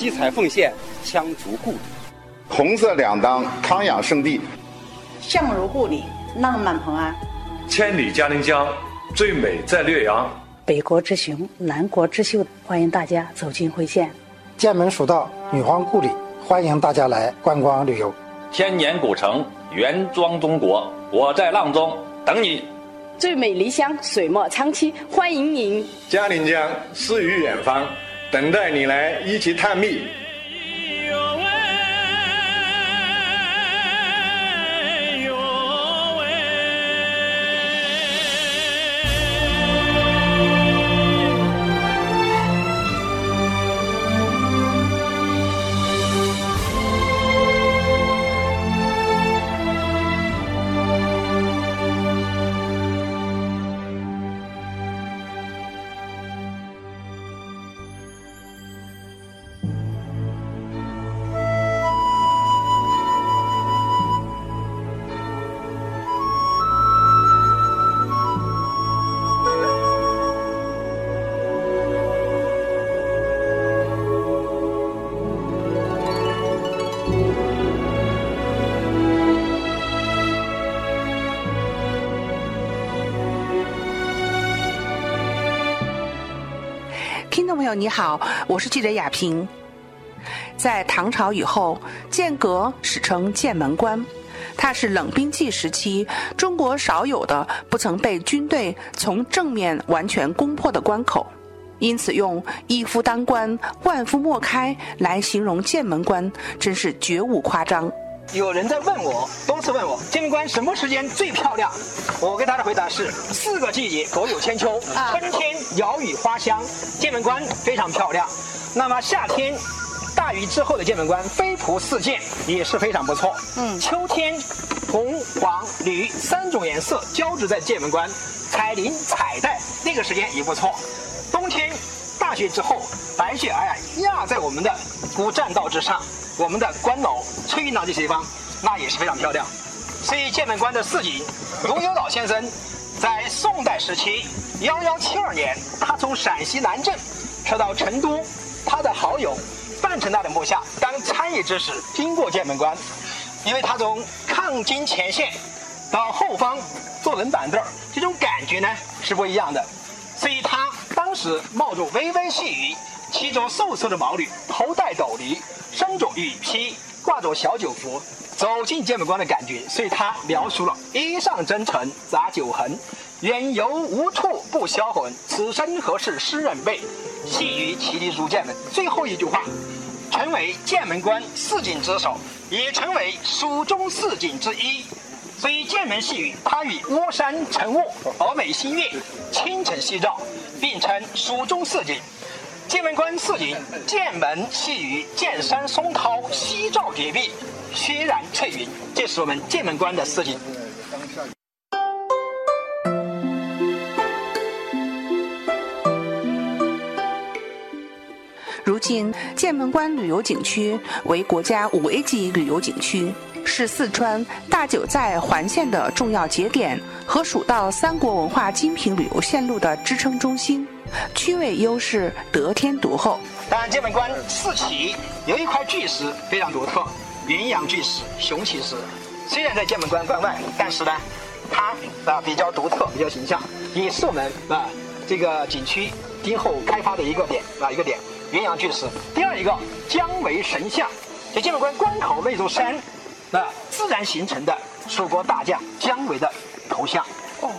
七彩凤线，羌族故里；红色两当，康养圣地；相如故里，浪漫蓬安；千里嘉陵江，最美在略阳；北国之雄，南国之秀，欢迎大家走进辉县；剑门蜀道，女皇故里，欢迎大家来观光旅游；千年古城，原装中国，我在阆中等你。最美漓乡，水墨长青，欢迎您。嘉陵江诗与远方，等待你来一起探秘。你好，我是记者雅萍。在唐朝以后，剑阁史称剑门关，它是冷兵器时期中国少有的不曾被军队从正面完全攻破的关口，因此用“一夫当关，万夫莫开”来形容剑门关，真是绝无夸张。有人在问我，多次问我剑门关什么时间最漂亮？我给他的回答是：四个季节各有千秋。春天鸟语花香，剑门关非常漂亮。那么夏天大雨之后的剑门关，飞瀑四溅，也是非常不错。嗯，秋天红、黄、绿三种颜色交织在剑门关，彩鳞彩带，那个时间也不错。冬天大雪之后，白雪皑皑压在我们的古栈道之上。我们的关楼、翠云廊这些地方，那也是非常漂亮。所以剑门关的四景，卢有老先生在宋代时期，幺幺七二年，他从陕西南郑撤到成都，他的好友范成大的部下当参议之使，经过剑门关，因为他从抗金前线到后方坐冷板凳这种感觉呢是不一样的。所以他当时冒着微微细雨，骑着瘦瘦的毛驴，头戴斗笠。身着雨披，挂着小酒壶，走进剑门关的感觉，所以他描述了“衣上征尘杂酒痕，远游无处不销魂。此生何事诗人辈，细雨其地入剑门。”最后一句话，成为剑门关四景之首，也成为蜀中四景之一。所以剑门细雨，它与巫山晨雾、峨眉新月、青城夕照并称蜀中四景。剑门关四景：剑门细雨，剑山松涛，夕照叠壁，轩然翠云。这是我们剑门关的四景。如今，剑门关旅游景区为国家五 A 级旅游景区，是四川大九寨环线的重要节点和蜀道三国文化精品旅游线路的支撑中心。区位优势得天独厚。当然，剑门关四奇有一块巨石非常独特，云阳巨石、雄奇石。虽然在剑门关关外，但是呢，它啊比较独特，比较形象，也是我们啊这个景区今后开发的一个点啊一个点。云阳巨石。第二一个姜维神像，在剑门关关口那座山，那自然形成的蜀国大将姜维的头像。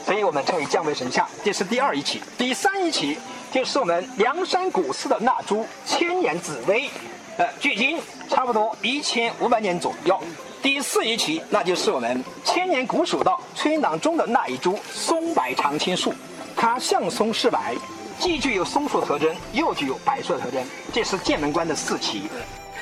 所以我们称为降维神像，这是第二一期。第三一期就是我们梁山古寺的那株千年紫薇，呃，距今差不多一千五百年左右。第四一期那就是我们千年古蜀道崔囊中的那一株松柏常青树，它像松似柏，既具有松树特征，又具有柏树特征。这是剑门关的四期。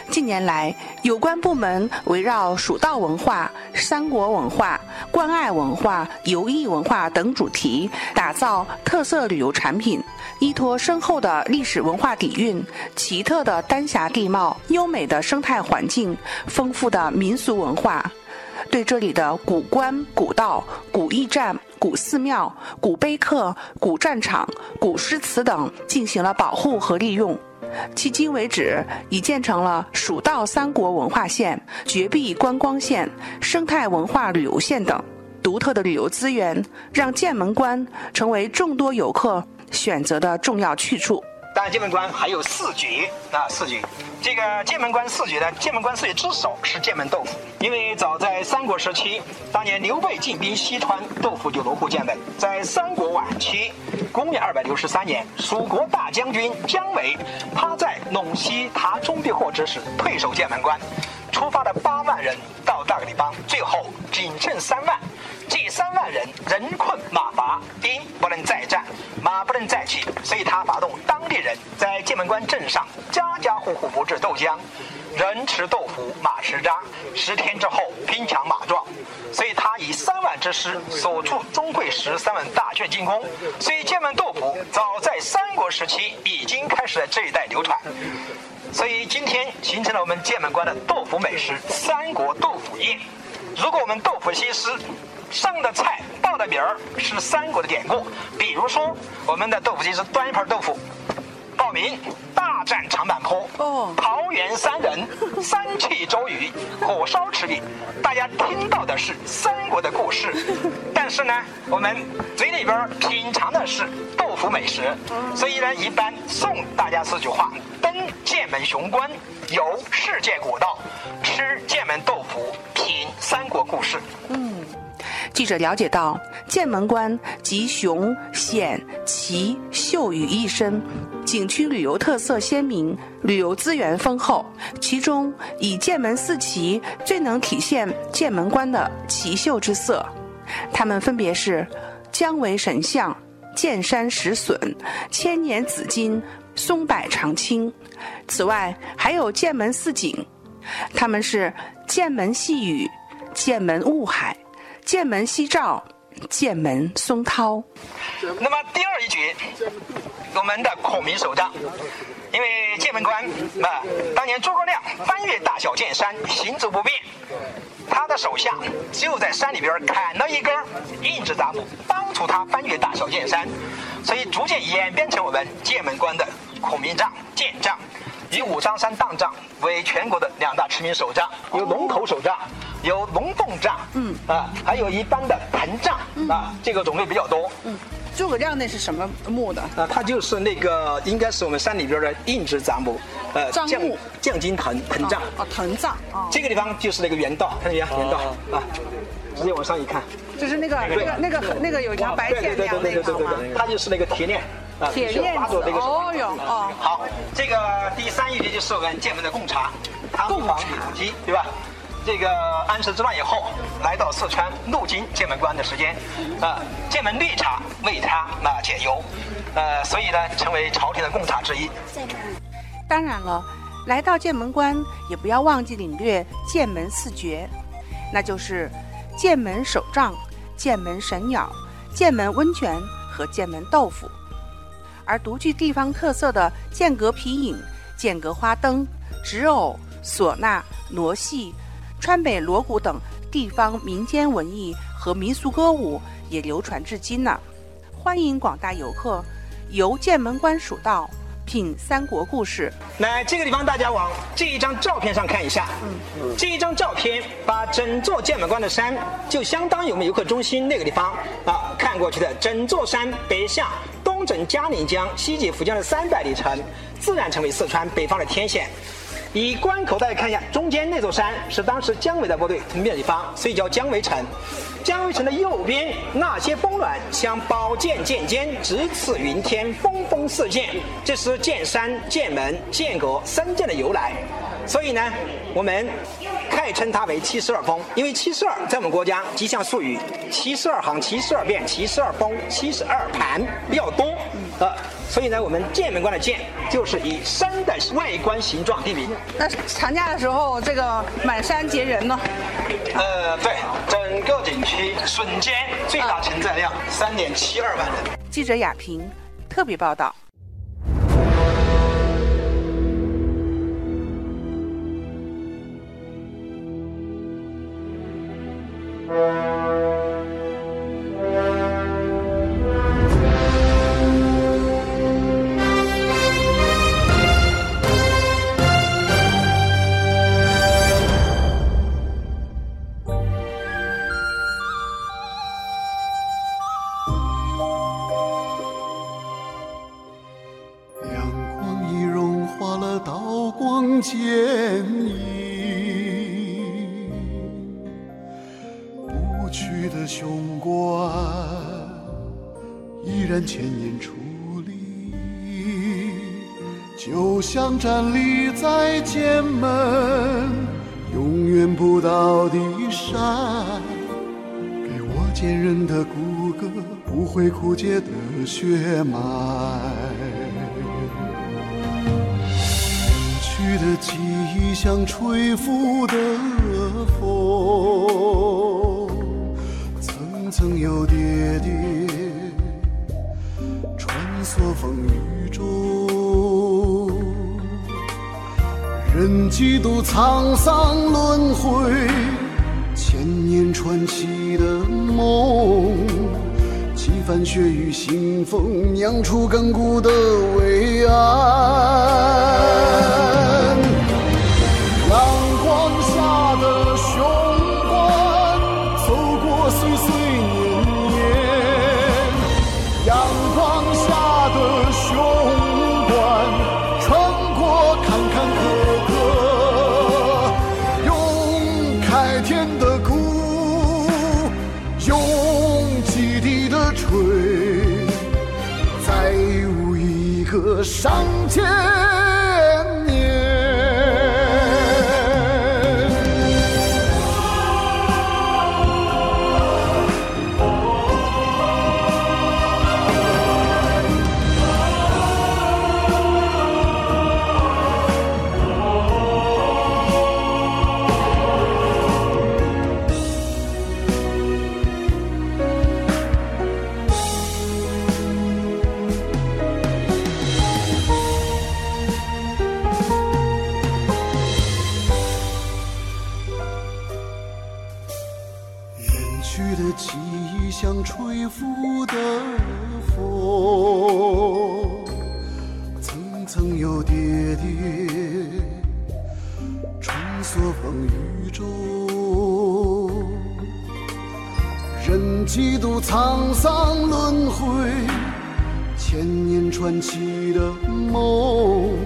近年来，有关部门围绕蜀道文化、三国文化、关爱文化、游艺文化等主题，打造特色旅游产品。依托深厚的历史文化底蕴、奇特的丹霞地貌、优美的生态环境、丰富的民俗文化，对这里的古关、古道、古驿站、古寺庙、古碑刻、古战场、古诗词等进行了保护和利用。迄今为止，已建成了蜀道三国文化线、绝壁观光线、生态文化旅游线等独特的旅游资源，让剑门关成为众多游客选择的重要去处。当然，剑门关还有四绝啊，四绝。这个剑门关四绝呢，剑门关四绝之首是剑门豆腐，因为早在三国时期，当年刘备进兵西川，豆腐就落户剑门。在三国晚期，公元二百六十三年，蜀国大将军姜维，他在陇西塔中避祸之时，退守剑门关，出发的八万人到那个地方，最后仅剩三万。这三万人人困马乏，兵不能再战，马不能再骑，所以他发动当地人在剑门关镇上家家户户布置豆浆，人吃豆腐，马吃渣，十天之后兵强马壮，所以他以三万之师守住钟会十三万大军进攻，所以剑门豆腐早在三国时期已经开始在这一带流传，所以今天形成了我们剑门关的豆腐美食——三国豆腐宴。如果我们豆腐西施。上的菜报的名儿是三国的典故，比如说我们的豆腐机是端一盘豆腐，报名大战长坂坡，哦，桃园三人，三气周瑜，火烧赤壁，大家听到的是三国的故事，但是呢，我们嘴里边品尝的是豆腐美食，所以呢，一般送大家四句话：登剑门雄关，游世界古道，吃剑门豆腐，品三国故事。嗯。记者了解到，剑门关集雄险奇秀于一身，景区旅游特色鲜明，旅游资源丰厚。其中以剑门四奇最能体现剑门关的奇秀之色，它们分别是姜维神像、剑山石笋、千年紫金、松柏长青。此外，还有剑门四景，它们是剑门细雨、剑门雾海。剑门夕照，剑门松涛。那么第二一局，我们的孔明手杖。因为剑门关啊，当年诸葛亮翻越大小剑山，行走不便，他的手下就在山里边砍了一根硬质杂木，帮助他翻越大小剑山，所以逐渐演变成我们剑门关的孔明杖、剑杖。以武当山当杖为全国的两大驰名手杖，有龙头手杖，有龙凤杖，嗯啊，还有一般的藤杖啊，这个种类比较多。嗯，诸葛亮那是什么木的？啊，它就是那个应该是我们山里边的硬质杂木，呃，降降金藤藤杖。哦，藤杖。这个地方就是那个原道，看见没有？原道啊，直接往上一看，就是那个那个那个那个有一条白线那样那个吗？它就是那个铁链。铁链子哦哟哦，好，这个第三一节就是我们剑门的贡茶，贡王李隆基对吧？这个安史之乱以后，来到四川路经剑门关的时间，啊，剑门绿茶为他那解忧，呃，所以呢，成为朝廷的贡茶之一。当然了，来到剑门关也不要忘记领略剑门四绝，那就是剑门手杖、剑门神鸟、剑门温泉和剑门豆腐。而独具地方特色的剑阁皮影、剑阁花灯、纸偶、唢呐、傩戏、川北锣鼓等地方民间文艺和民俗歌舞也流传至今呢。欢迎广大游客游剑门关蜀道，品三国故事。来，这个地方大家往这一张照片上看一下。嗯，这一张照片把整座剑门关的山，就相当于我们游客中心那个地方啊，看过去的整座山北向。东整嘉陵江，西接福江的三百里城，自然成为四川北方的天险。以关口大家看一下，中间那座山是当时姜维的部队屯兵的地方，所以叫姜维城。姜维城的右边那些峰峦，像宝剑剑尖，直刺云天，峰峰似剑。这是剑山、剑门、剑阁三剑的由来。所以呢，我们概称它为七十二峰，因为七十二在我们国家吉祥术语，七十二行、七十二变、七十二峰、七十二盘比较多，呃，所以呢，我们剑门关的剑就是以山的外观形状命名。那长假的时候，这个满山结人呢？呃，对，整个景区瞬间最大承载量三点七二万人。记者亚平特别报道。千年矗立，就像站立在剑门永远不倒的山，给我坚韧的骨骼，不会枯竭的血脉。远去的记忆像吹拂的风，层层又叠叠，错风雨中。任几度沧桑轮回，千年传奇的梦，几番血雨腥风，酿出亘古的伟岸。去的记忆像吹拂的风，层层又叠叠，穿梭风雨中。任几度沧桑轮回，千年传奇的梦。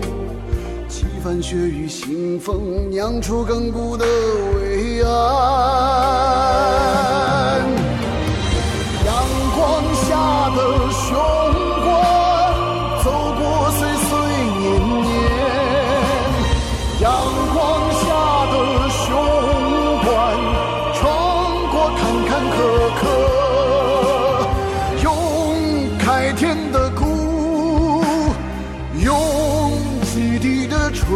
几番血雨腥风，酿出亘古的伟岸。记得吹，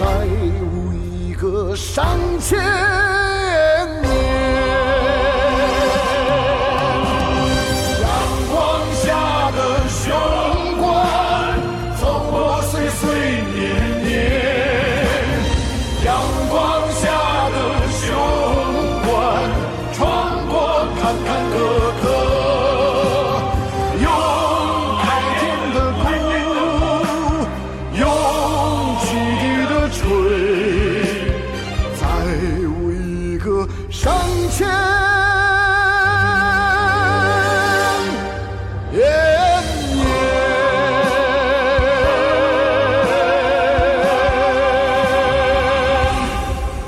再无一个上前。